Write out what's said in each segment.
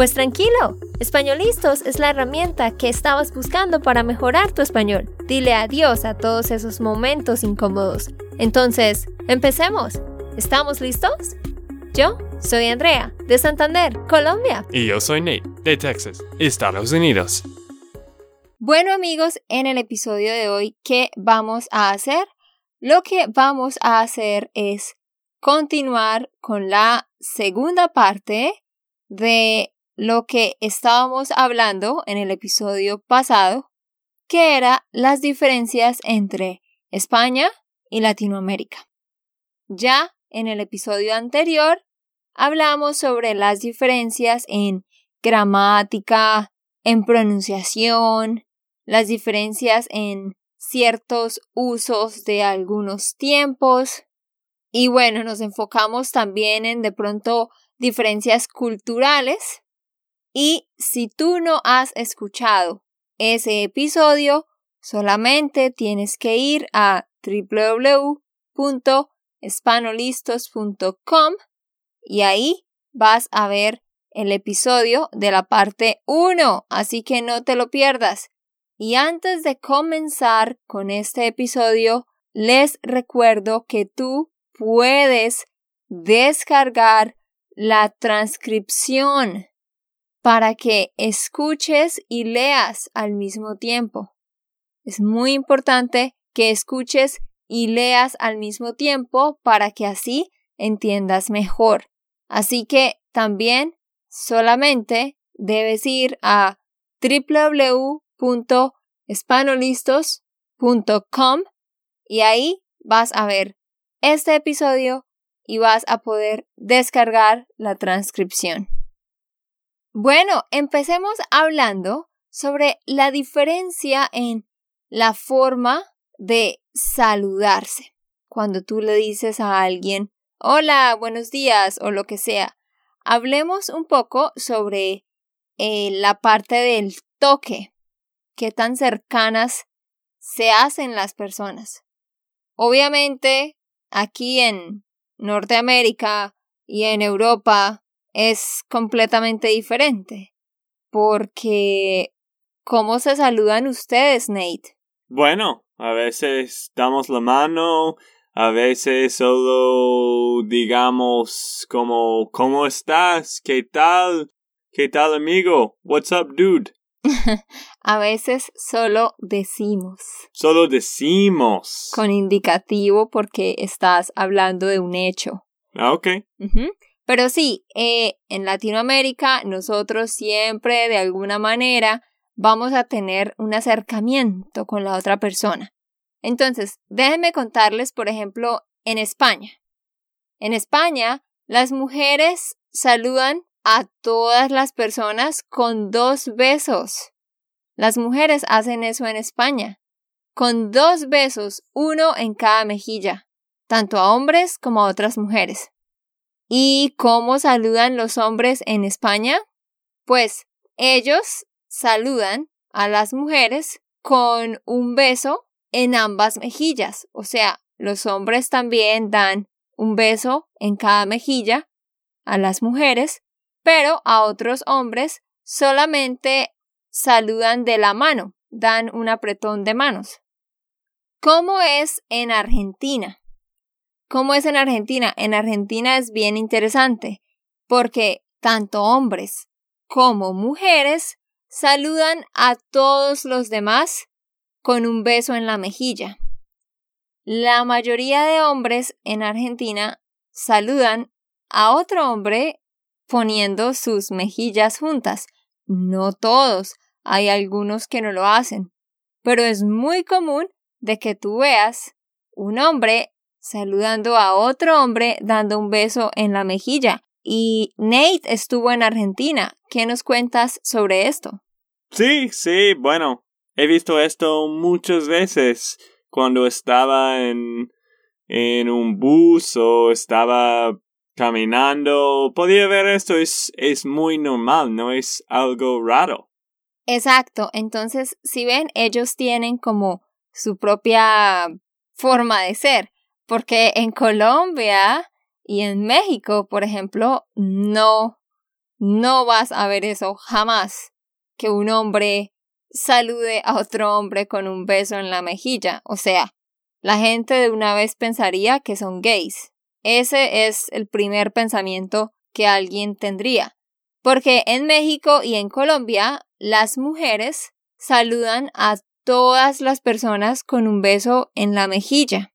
Pues tranquilo, Españolistos es la herramienta que estabas buscando para mejorar tu español. Dile adiós a todos esos momentos incómodos. Entonces, empecemos. ¿Estamos listos? Yo soy Andrea, de Santander, Colombia. Y yo soy Nate, de Texas, Estados Unidos. Bueno amigos, en el episodio de hoy, ¿qué vamos a hacer? Lo que vamos a hacer es continuar con la segunda parte de lo que estábamos hablando en el episodio pasado, que era las diferencias entre España y Latinoamérica. Ya en el episodio anterior hablamos sobre las diferencias en gramática, en pronunciación, las diferencias en ciertos usos de algunos tiempos. Y bueno, nos enfocamos también en de pronto diferencias culturales y si tú no has escuchado ese episodio, solamente tienes que ir a www.espanolistos.com y ahí vas a ver el episodio de la parte 1, así que no te lo pierdas. Y antes de comenzar con este episodio, les recuerdo que tú puedes descargar la transcripción para que escuches y leas al mismo tiempo. Es muy importante que escuches y leas al mismo tiempo para que así entiendas mejor. Así que también solamente debes ir a www.espanolistos.com y ahí vas a ver este episodio y vas a poder descargar la transcripción. Bueno, empecemos hablando sobre la diferencia en la forma de saludarse. Cuando tú le dices a alguien, hola, buenos días o lo que sea, hablemos un poco sobre eh, la parte del toque, qué tan cercanas se hacen las personas. Obviamente, aquí en Norteamérica y en Europa es completamente diferente. Porque, ¿cómo se saludan ustedes, Nate? Bueno, a veces damos la mano, a veces solo digamos como, ¿cómo estás? ¿Qué tal? ¿Qué tal, amigo? What's up, dude? a veces solo decimos. Solo decimos. Con indicativo porque estás hablando de un hecho. Ah, ok. Pero sí, eh, en Latinoamérica nosotros siempre de alguna manera vamos a tener un acercamiento con la otra persona. Entonces, déjenme contarles, por ejemplo, en España. En España, las mujeres saludan a todas las personas con dos besos. Las mujeres hacen eso en España, con dos besos, uno en cada mejilla, tanto a hombres como a otras mujeres. ¿Y cómo saludan los hombres en España? Pues ellos saludan a las mujeres con un beso en ambas mejillas. O sea, los hombres también dan un beso en cada mejilla a las mujeres, pero a otros hombres solamente saludan de la mano, dan un apretón de manos. ¿Cómo es en Argentina? ¿Cómo es en Argentina? En Argentina es bien interesante porque tanto hombres como mujeres saludan a todos los demás con un beso en la mejilla. La mayoría de hombres en Argentina saludan a otro hombre poniendo sus mejillas juntas. No todos, hay algunos que no lo hacen, pero es muy común de que tú veas un hombre saludando a otro hombre dando un beso en la mejilla. Y Nate estuvo en Argentina. ¿Qué nos cuentas sobre esto? Sí, sí, bueno, he visto esto muchas veces cuando estaba en, en un bus o estaba caminando, podía ver esto, es, es muy normal, no es algo raro. Exacto, entonces si ven, ellos tienen como su propia forma de ser, porque en Colombia y en México, por ejemplo, no, no vas a ver eso jamás, que un hombre salude a otro hombre con un beso en la mejilla, o sea, la gente de una vez pensaría que son gays. Ese es el primer pensamiento que alguien tendría. Porque en México y en Colombia las mujeres saludan a todas las personas con un beso en la mejilla.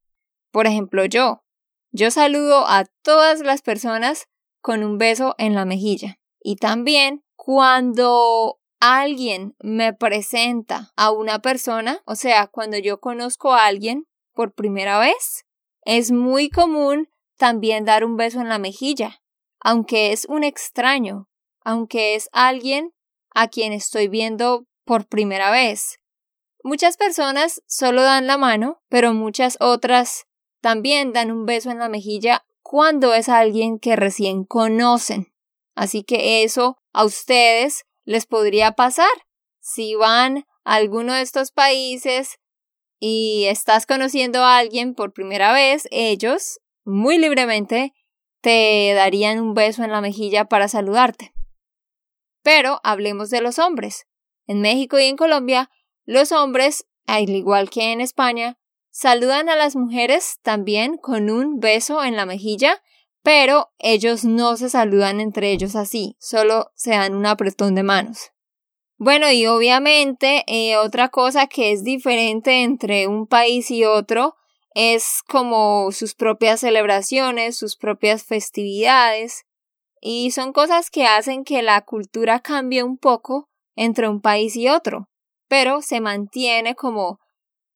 Por ejemplo, yo. Yo saludo a todas las personas con un beso en la mejilla. Y también cuando alguien me presenta a una persona, o sea, cuando yo conozco a alguien por primera vez, es muy común también dar un beso en la mejilla, aunque es un extraño, aunque es alguien a quien estoy viendo por primera vez. Muchas personas solo dan la mano, pero muchas otras también dan un beso en la mejilla cuando es alguien que recién conocen. Así que eso a ustedes les podría pasar. Si van a alguno de estos países y estás conociendo a alguien por primera vez, ellos muy libremente te darían un beso en la mejilla para saludarte. Pero hablemos de los hombres. En México y en Colombia, los hombres, al igual que en España, saludan a las mujeres también con un beso en la mejilla, pero ellos no se saludan entre ellos así, solo se dan un apretón de manos. Bueno, y obviamente eh, otra cosa que es diferente entre un país y otro es como sus propias celebraciones, sus propias festividades, y son cosas que hacen que la cultura cambie un poco entre un país y otro, pero se mantiene como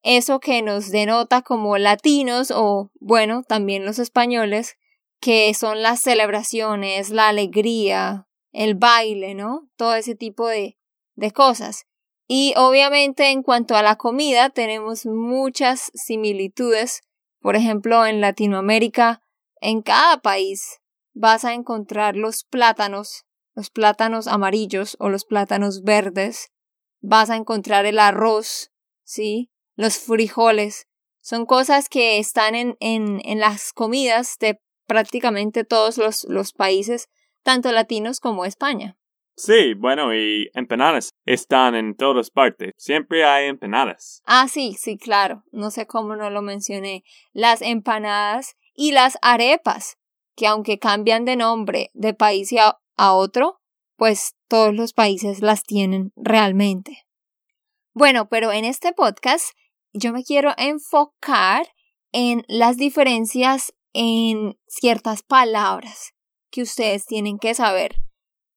eso que nos denota como latinos o, bueno, también los españoles, que son las celebraciones, la alegría, el baile, ¿no? Todo ese tipo de, de cosas. Y obviamente en cuanto a la comida tenemos muchas similitudes. Por ejemplo, en Latinoamérica, en cada país vas a encontrar los plátanos, los plátanos amarillos o los plátanos verdes. Vas a encontrar el arroz, ¿sí? Los frijoles. Son cosas que están en, en, en las comidas de prácticamente todos los, los países, tanto latinos como España. Sí, bueno, y empanadas están en todas partes. Siempre hay empanadas. Ah, sí, sí, claro. No sé cómo no lo mencioné. Las empanadas y las arepas, que aunque cambian de nombre de país a, a otro, pues todos los países las tienen realmente. Bueno, pero en este podcast yo me quiero enfocar en las diferencias en ciertas palabras que ustedes tienen que saber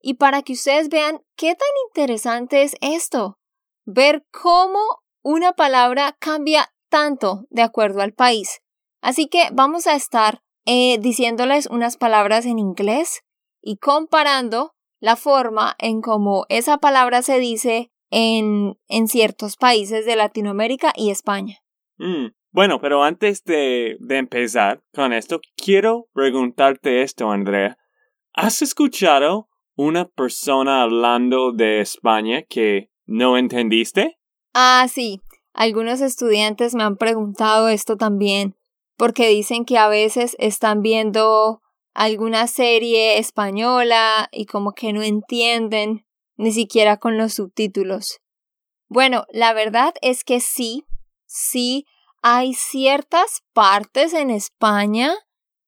y para que ustedes vean qué tan interesante es esto, ver cómo una palabra cambia tanto de acuerdo al país. Así que vamos a estar eh, diciéndoles unas palabras en inglés y comparando la forma en cómo esa palabra se dice en, en ciertos países de Latinoamérica y España. Mm, bueno, pero antes de, de empezar con esto, quiero preguntarte esto, Andrea. ¿Has escuchado una persona hablando de España que no entendiste? Ah, sí. Algunos estudiantes me han preguntado esto también, porque dicen que a veces están viendo alguna serie española y como que no entienden ni siquiera con los subtítulos. Bueno, la verdad es que sí, sí hay ciertas partes en España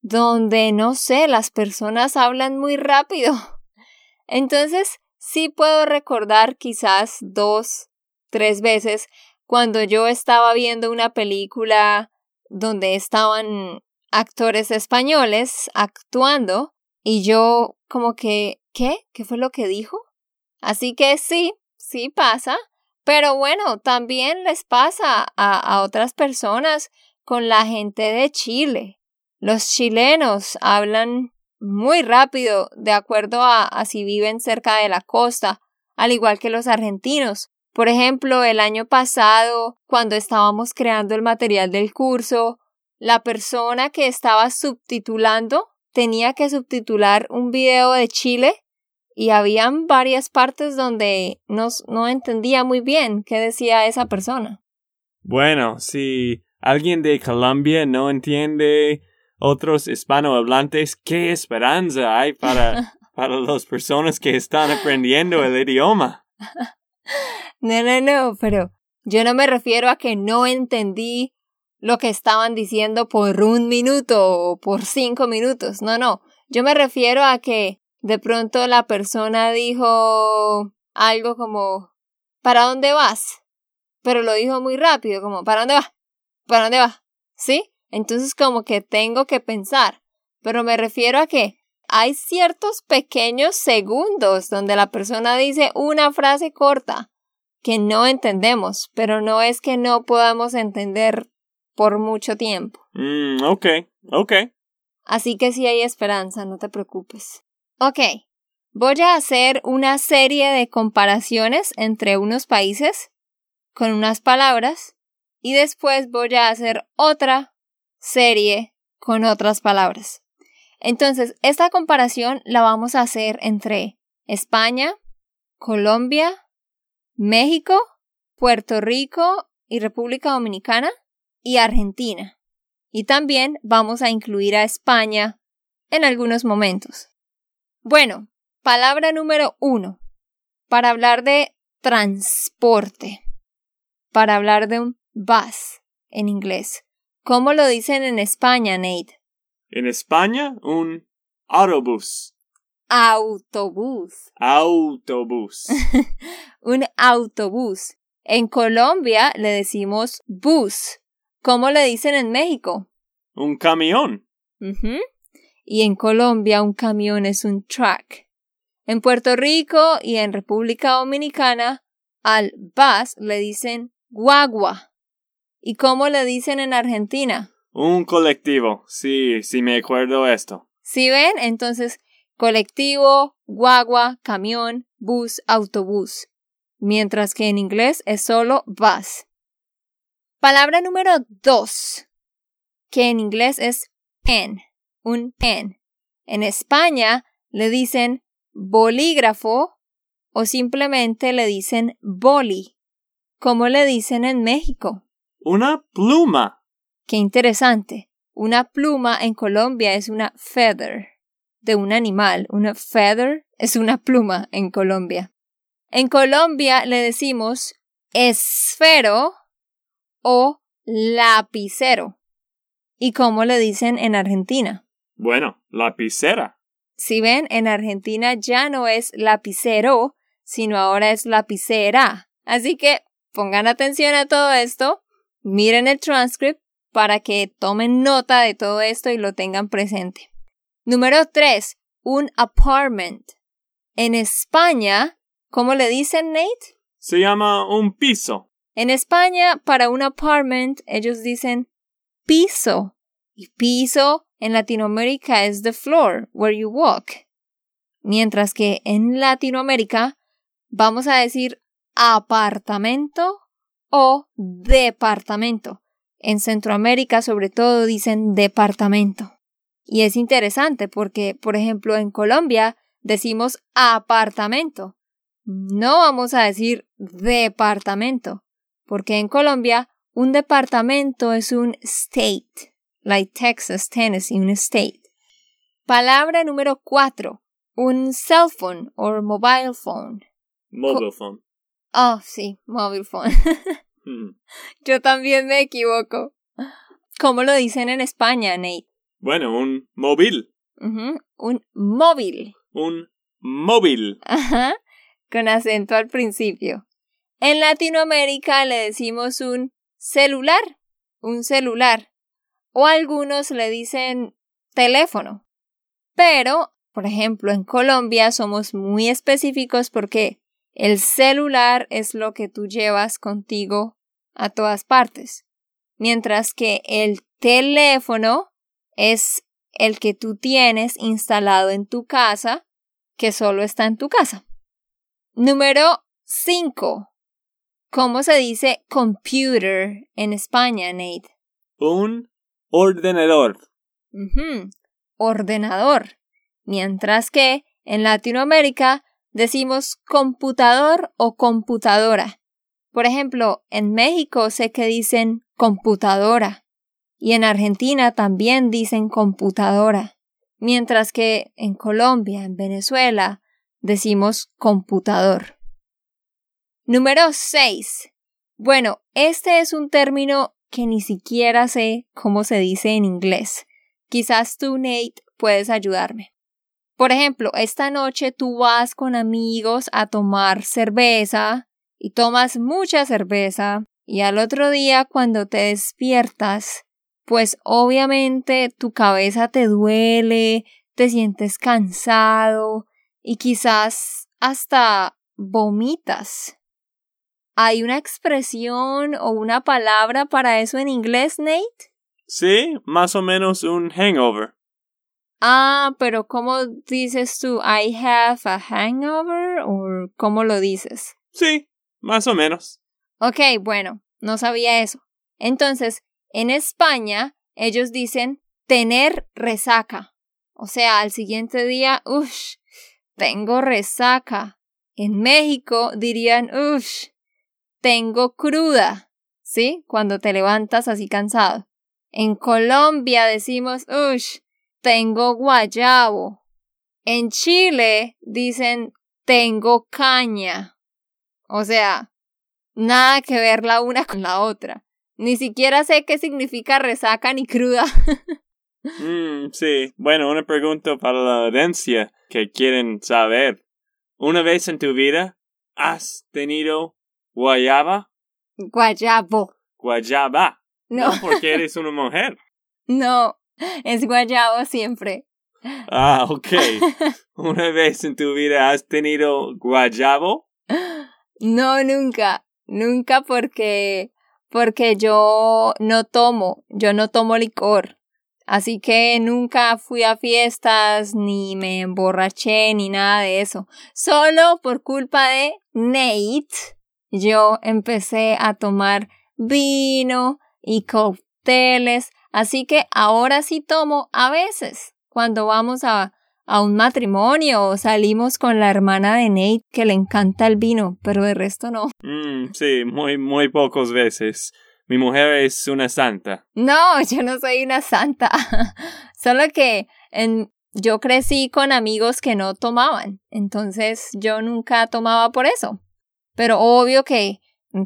donde, no sé, las personas hablan muy rápido. Entonces, sí puedo recordar quizás dos, tres veces cuando yo estaba viendo una película donde estaban actores españoles actuando y yo como que, ¿qué? ¿Qué fue lo que dijo? Así que sí, sí pasa, pero bueno, también les pasa a, a otras personas con la gente de Chile. Los chilenos hablan muy rápido de acuerdo a, si viven cerca de la costa, al igual que los argentinos. Por ejemplo, el año pasado, cuando estábamos creando el material del curso, la persona que estaba subtitulando tenía que subtitular un video de Chile y habían varias partes donde no, no entendía muy bien qué decía esa persona. Bueno, si alguien de Colombia no entiende otros hispanohablantes, ¿qué esperanza hay para, para las personas que están aprendiendo el idioma? No, no, no, pero yo no me refiero a que no entendí lo que estaban diciendo por un minuto o por cinco minutos. No, no. Yo me refiero a que de pronto la persona dijo algo como ¿Para dónde vas? Pero lo dijo muy rápido, como ¿Para dónde vas? ¿Para dónde vas? ¿Sí? Entonces como que tengo que pensar. Pero me refiero a que hay ciertos pequeños segundos donde la persona dice una frase corta que no entendemos, pero no es que no podamos entender por mucho tiempo. Mm, ok, ok. Así que sí hay esperanza, no te preocupes. Ok, voy a hacer una serie de comparaciones entre unos países con unas palabras y después voy a hacer otra serie con otras palabras. Entonces, esta comparación la vamos a hacer entre España, Colombia, México, Puerto Rico y República Dominicana y Argentina. Y también vamos a incluir a España en algunos momentos. Bueno, palabra número uno. Para hablar de transporte. Para hablar de un bus en inglés. ¿Cómo lo dicen en España, Nate? En España, un autobús. Autobús. Autobús. un autobús. En Colombia le decimos bus. ¿Cómo le dicen en México? Un camión. Y en Colombia un camión es un truck. En Puerto Rico y en República Dominicana al bus le dicen guagua. ¿Y cómo le dicen en Argentina? Un colectivo. Sí, sí me acuerdo esto. ¿Sí ven? Entonces, colectivo, guagua, camión, bus, autobús. Mientras que en inglés es solo bus. Palabra número dos, que en inglés es pen, un pen. En España le dicen bolígrafo o simplemente le dicen boli. ¿Cómo le dicen en México? Una pluma. Qué interesante. Una pluma en Colombia es una feather de un animal. Una feather es una pluma en Colombia. En Colombia le decimos esfero o lapicero. ¿Y cómo le dicen en Argentina? Bueno, lapicera. Si ven, en Argentina ya no es lapicero, sino ahora es lapicera. Así que pongan atención a todo esto, miren el transcript para que tomen nota de todo esto y lo tengan presente. Número 3. Un apartment. En España, ¿cómo le dicen, Nate? Se llama un piso. En España, para un apartment, ellos dicen piso. Y piso en Latinoamérica es the floor where you walk. Mientras que en Latinoamérica vamos a decir apartamento o departamento. En Centroamérica sobre todo dicen departamento. Y es interesante porque, por ejemplo, en Colombia decimos apartamento. No vamos a decir departamento porque en Colombia un departamento es un state, like Texas, Tennessee, un state. Palabra número cuatro, un cell phone o mobile phone. Mobile phone. Oh, sí, mobile phone. Hmm. Yo también me equivoco. ¿Cómo lo dicen en España, Nate? Bueno, un móvil. Un móvil. Un móvil. Ajá, con acento al principio. En Latinoamérica le decimos un celular, un celular, o algunos le dicen teléfono. Pero, por ejemplo, en Colombia somos muy específicos porque el celular es lo que tú llevas contigo a todas partes, mientras que el teléfono es el que tú tienes instalado en tu casa, que solo está en tu casa. Número 5. ¿Cómo se dice computer en España, Nate? Un ordenador. Ordenador. Mientras que en Latinoamérica decimos computador o computadora. Por ejemplo, en México sé que dicen computadora y en Argentina también dicen computadora, mientras que en Colombia, en Venezuela, decimos computador. Número 6. Bueno, este es un término que ni siquiera sé cómo se dice en inglés. Quizás tú, Nate, puedes ayudarme. Por ejemplo, esta noche tú vas con amigos a tomar cerveza y tomas mucha cerveza y al otro día cuando te despiertas, pues obviamente tu cabeza te duele, te sientes cansado y quizás hasta vomitas. ¿Hay una expresión o una palabra para eso en inglés, Nate? Sí, más o menos un hangover. Ah, pero ¿cómo dices tú? I have a hangover o cómo lo dices? Sí, más o menos. Ok, bueno, no sabía eso. Entonces, en España, ellos dicen tener resaca. O sea, al siguiente día, uff, tengo resaca. En México dirían, uff, tengo cruda. ¿Sí? Cuando te levantas así cansado. En Colombia decimos, uff, tengo guayabo. En Chile dicen, tengo caña. O sea, nada que ver la una con la otra. Ni siquiera sé qué significa resaca ni cruda. Mm, sí, bueno, una pregunta para la audiencia que quieren saber. ¿Una vez en tu vida has tenido guayaba? Guayabo. Guayaba. No, porque eres una mujer. no, es guayabo siempre. Ah, ok. ¿Una vez en tu vida has tenido guayabo? No, nunca, nunca porque porque yo no tomo, yo no tomo licor. Así que nunca fui a fiestas, ni me emborraché, ni nada de eso. Solo por culpa de Nate, yo empecé a tomar vino y cócteles. Así que ahora sí tomo a veces, cuando vamos a, a un matrimonio o salimos con la hermana de Nate que le encanta el vino, pero de resto no. Mm, sí, muy, muy pocas veces. Mi mujer es una santa. No, yo no soy una santa. Solo que en, yo crecí con amigos que no tomaban. Entonces yo nunca tomaba por eso. Pero obvio que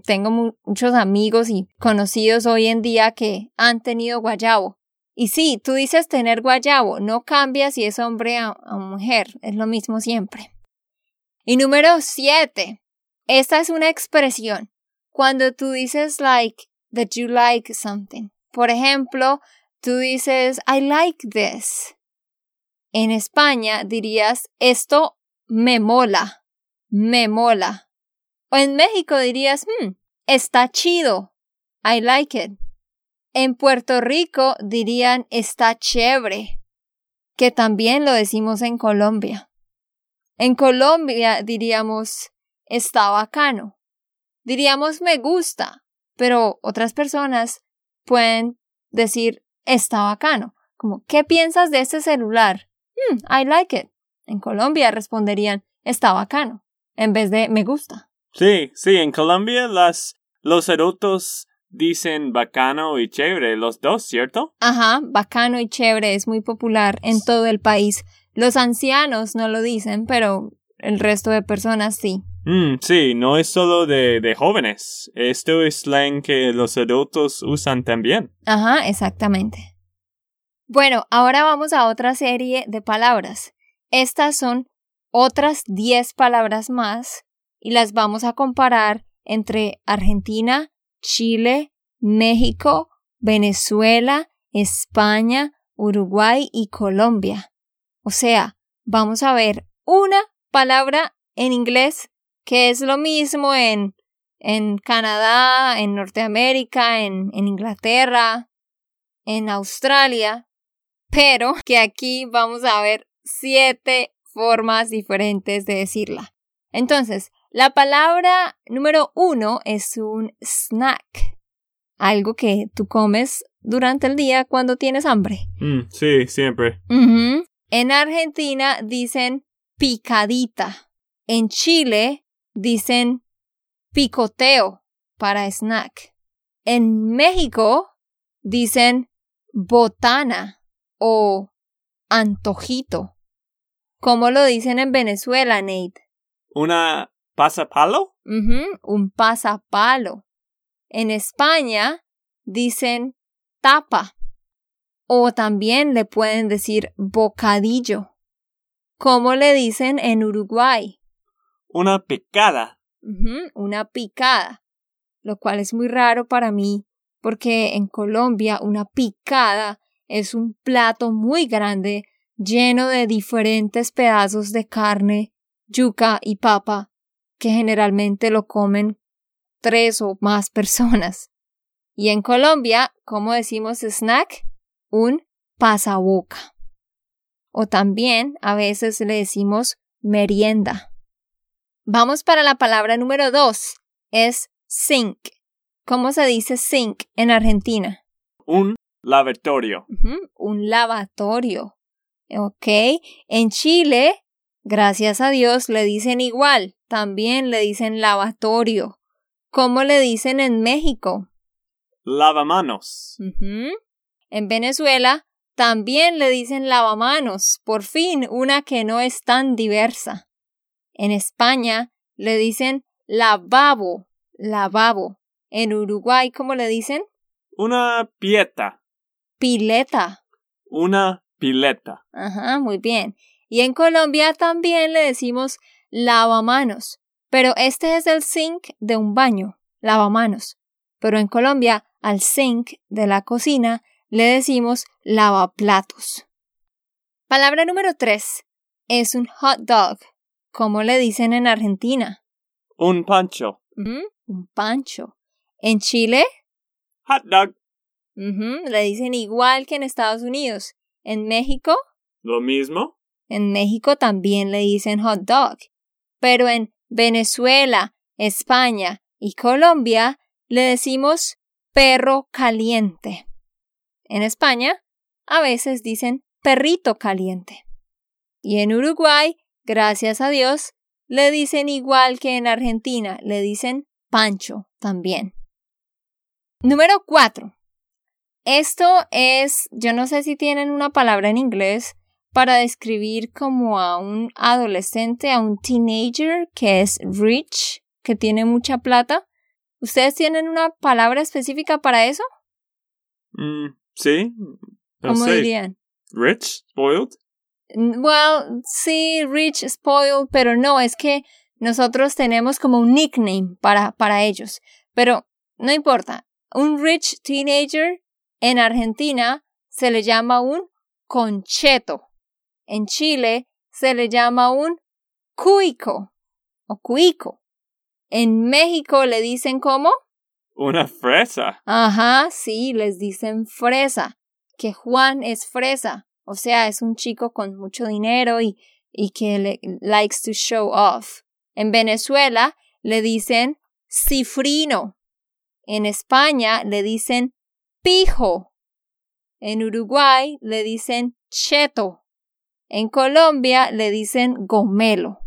tengo mu- muchos amigos y conocidos hoy en día que han tenido guayabo. Y sí, tú dices tener guayabo, no cambia si es hombre o o mujer, es lo mismo siempre. Y número siete, esta es una expresión. Cuando tú dices like, that you like something. Por ejemplo, tú dices, I like this. En España dirías, esto me mola, me mola. O en México dirías, hmm, está chido, I like it. En Puerto Rico dirían, está chévere, que también lo decimos en Colombia. En Colombia diríamos, está bacano. Diríamos, me gusta, pero otras personas pueden decir, está bacano. Como, ¿qué piensas de este celular? Hmm, I like it. En Colombia responderían, está bacano, en vez de me gusta. Sí, sí, en Colombia las, los adultos dicen bacano y chévere, los dos, ¿cierto? Ajá, bacano y chévere es muy popular en todo el país. Los ancianos no lo dicen, pero el resto de personas sí. Mm, sí, no es solo de, de jóvenes. Esto es slang que los adultos usan también. Ajá, exactamente. Bueno, ahora vamos a otra serie de palabras. Estas son otras 10 palabras más y las vamos a comparar entre Argentina, Chile, México, Venezuela, España, Uruguay y Colombia. O sea, vamos a ver una palabra en inglés que es lo mismo en, en Canadá, en Norteamérica, en, en Inglaterra, en Australia, pero que aquí vamos a ver siete formas diferentes de decirla. Entonces, la palabra número uno es un snack, algo que tú comes durante el día cuando tienes hambre. Mm, sí, siempre. En Argentina dicen picadita. En Chile dicen picoteo para snack. En México dicen botana o antojito. ¿Cómo lo dicen en Venezuela, Nate? ¿Una pasapalo? Ujú, un pasapalo. En España dicen tapa. O también le pueden decir bocadillo. ¿Cómo le dicen en Uruguay? Una picada. Una picada. Lo cual es muy raro para mí porque en Colombia una picada es un plato muy grande lleno de diferentes pedazos de carne, yuca y papa que generalmente lo comen tres o más personas. Y en Colombia, ¿cómo decimos snack? Un pasaboca. O también a veces le decimos merienda. Vamos para la palabra número dos. Es sink. ¿Cómo se dice sink en Argentina? Un lavatorio. Un lavatorio. Ok. En Chile, gracias a Dios, le dicen igual. También le dicen lavatorio. ¿Cómo le dicen en México? Lavamanos. En Venezuela también le dicen lavamanos, por fin una que no es tan diversa. En España le dicen lavabo, lavabo. En Uruguay, ¿cómo le dicen? Una pieta. Pileta. Una pileta. Ajá, muy bien. Y en Colombia también le decimos lavamanos, pero este es el sink de un baño, lavamanos. Pero en Colombia, al sink de la cocina le decimos lavaplatos. Palabra número tres es un hot dog. ¿Cómo le dicen en Argentina? Un pancho. Ujú, Un pancho. En Chile, Hot dog. le dicen igual que en Estados Unidos. En México, Lo mismo. En México también le dicen hot dog, pero en Venezuela, España y Colombia le decimos perro caliente. En España a veces dicen perrito caliente. Y en Uruguay, gracias a Dios, le dicen igual que en Argentina, le dicen pancho también. Número 4. Esto es, yo no sé si tienen una palabra en inglés para describir como a un adolescente, a un teenager que es rich, que tiene mucha plata. ¿Ustedes tienen una palabra específica para eso? Mm, sí. No ¿Cómo sé. dirían? Rich? Spoiled? Well, sí, rich, spoiled, pero no, es que nosotros tenemos como un nickname para, para ellos. Pero no importa. Un rich teenager en Argentina se le llama un concheto. En Chile se le llama un cuico o cuico. En México le dicen como, Una fresa. ajá, sí, les dicen fresa, que Juan es fresa, o sea, es un chico con mucho dinero y, y que le, likes to show off. En Venezuela le dicen cifrino. En España le dicen pijo. En Uruguay le dicen cheto. En Colombia le dicen gomelo.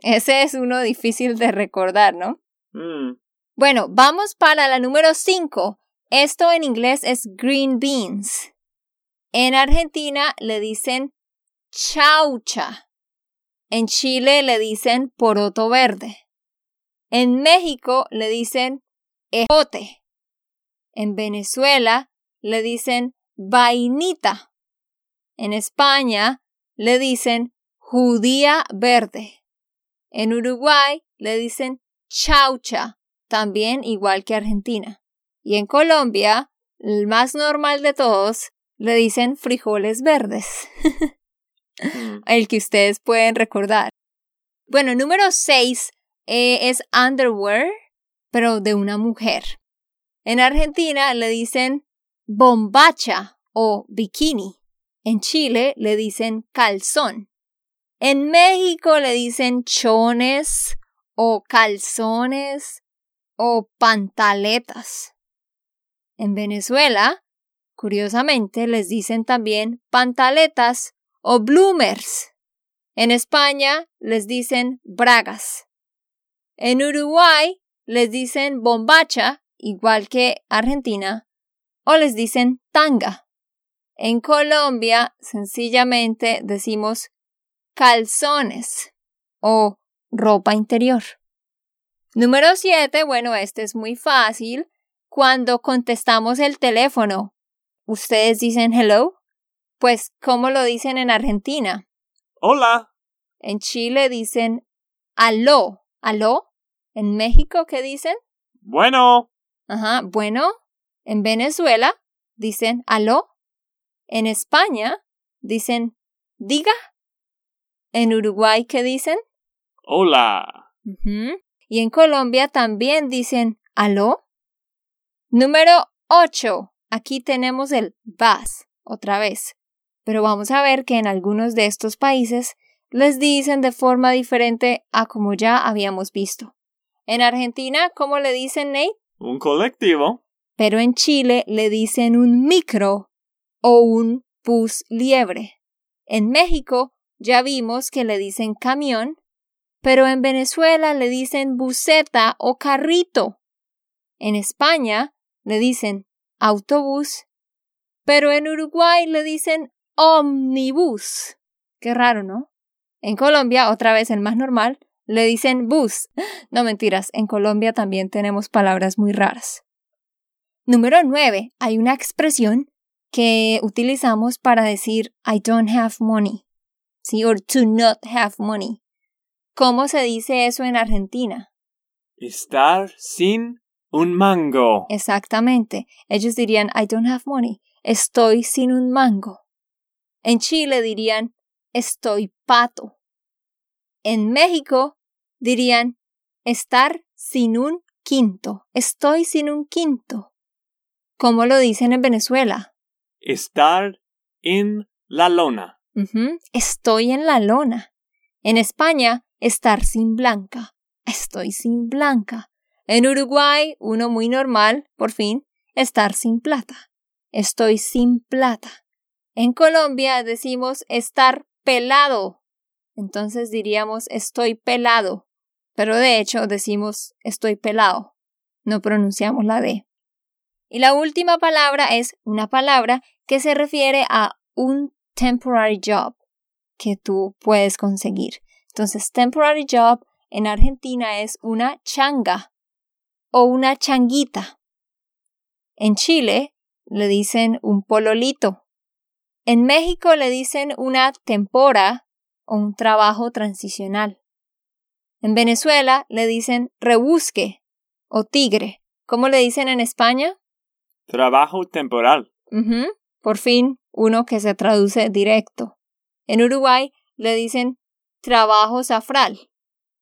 Ese es uno difícil de recordar, ¿no? Mm, Bueno, vamos para la número 5. Esto en inglés es green beans. En Argentina le dicen chaucha. En Chile le dicen poroto verde. En México le dicen ejote. En Venezuela le dicen vainita. En España le dicen judía verde. En Uruguay le dicen chaucha, también igual que Argentina. Y en Colombia, el más normal de todos, le dicen frijoles verdes, mm. el que ustedes pueden recordar. Bueno, número 6 es underwear, pero de una mujer. En Argentina le dicen bombacha o bikini. En Chile le dicen calzón. En México le dicen chones o calzones o pantaletas. En Venezuela Curiosamente, les dicen también pantaletas o bloomers. En España les dicen bragas. En Uruguay les dicen bombacha, igual que Argentina, o les dicen tanga. En Colombia sencillamente decimos calzones o ropa interior. Número 7, bueno, este es muy fácil. Cuando contestamos el teléfono, ¿ustedes dicen hello? Pues, ¿cómo lo dicen en Argentina? Hola. En Chile dicen aló. ¿Aló? ¿En México qué dicen? Bueno. Ajá, bueno. En Venezuela dicen aló. En España dicen diga. En Uruguay qué dicen? Hola. Y en Colombia también dicen aló. Número 8. Aquí tenemos el vas, otra vez. Pero vamos a ver que en algunos de estos países les dicen de forma diferente a como ya habíamos visto. En Argentina, ¿cómo le dicen, Nate? Un colectivo. Pero en Chile le dicen un micro o un bus liebre. En México ya vimos que le dicen camión, pero en Venezuela le dicen buseta o carrito. En España le dicen autobús, pero en Uruguay le dicen omnibus. Qué raro, ¿no? En Colombia, otra vez el más normal, le dicen bus. No mentiras, en Colombia también tenemos palabras muy raras. Número 9. Hay una expresión que utilizamos para decir I don't have money. ¿Sí? O to not have money. ¿Cómo se dice eso en Argentina? Estar sin un mango. Exactamente. Ellos dirían I don't have money. Estoy sin un mango. En Chile dirían estoy pato. En México dirían estar sin un quinto. Estoy sin un quinto. ¿Cómo lo dicen en Venezuela? Estar en la lona. Estoy en la lona. En España, estar sin blanca. Estoy sin blanca. En Uruguay, uno muy normal, por fin, estar sin plata. Estoy sin plata. En Colombia decimos estar pelado. Entonces diríamos estoy pelado, pero de hecho decimos estoy pelado. No pronunciamos la D. Y la última palabra es una palabra que se refiere a un temporary job que tú puedes conseguir. Entonces, temporary job en Argentina es una changa o una changuita. En Chile le dicen un pololito. En México le dicen una tempora o un trabajo transicional. En Venezuela le dicen rebusque o tigre. ¿Cómo le dicen en España? Trabajo temporal. Por fin, uno que se traduce directo. En Uruguay le dicen trabajo safral.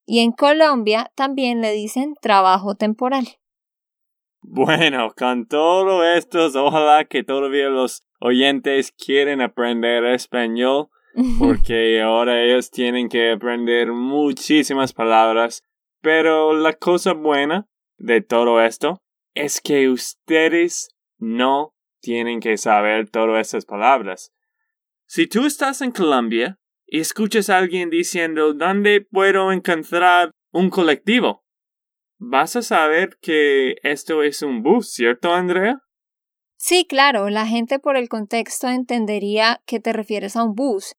Y en Colombia también le dicen trabajo temporal. Bueno, con todo esto, ojalá que todavía los oyentes quieren aprender español porque ahora ellos tienen que aprender muchísimas palabras. Pero la cosa buena de todo esto es que ustedes no tienen que saber todas esas palabras. Si tú estás en Colombia y escuchas a alguien diciendo ¿dónde puedo encontrar un colectivo? Vas a saber que esto es un bus, ¿cierto, Andrea? Sí, claro, la gente por el contexto entendería que te refieres a un bus,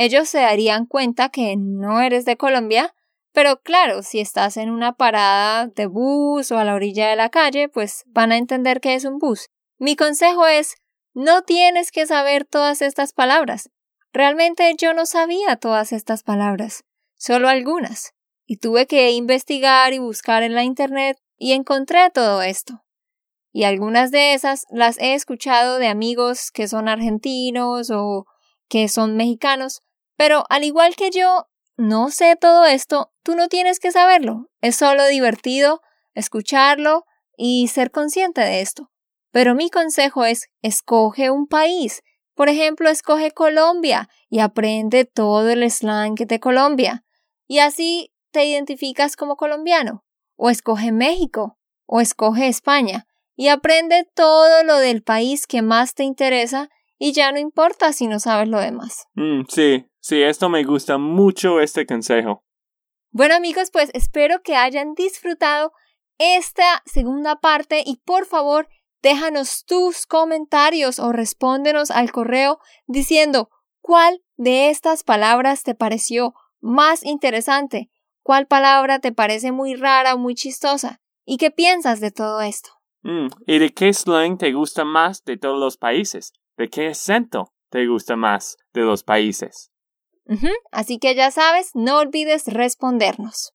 ellos se darían cuenta que no eres de Colombia, pero claro, si estás en una parada de bus o a la orilla de la calle, pues van a entender que es un bus. Mi consejo es, no tienes que saber todas estas palabras. Realmente yo no sabía todas estas palabras, solo algunas, y tuve que investigar y buscar en la Internet y encontré todo esto. Y algunas de esas las he escuchado de amigos que son argentinos o que son mexicanos, pero al igual que yo no sé todo esto, tú no tienes que saberlo. Es solo divertido escucharlo y ser consciente de esto. Pero mi consejo es, escoge un país. Por ejemplo, escoge Colombia y aprende todo el slang de Colombia. Y así te identificas como colombiano. O escoge México. O escoge España. y aprende todo lo del país que más te interesa y ya no importa si no sabes lo demás. Mm, sí, sí, esto me gusta mucho este consejo. Bueno amigos, pues espero que hayan disfrutado esta segunda parte y por favor déjanos tus comentarios o respóndenos al correo diciendo cuál de estas palabras te pareció más interesante, cuál palabra te parece muy rara o muy chistosa y qué piensas de todo esto. Mm, ¿Y de qué slang te gusta más de todos los países? ¿De qué acento te gusta más de los países? Así que ya sabes, no olvides respondernos.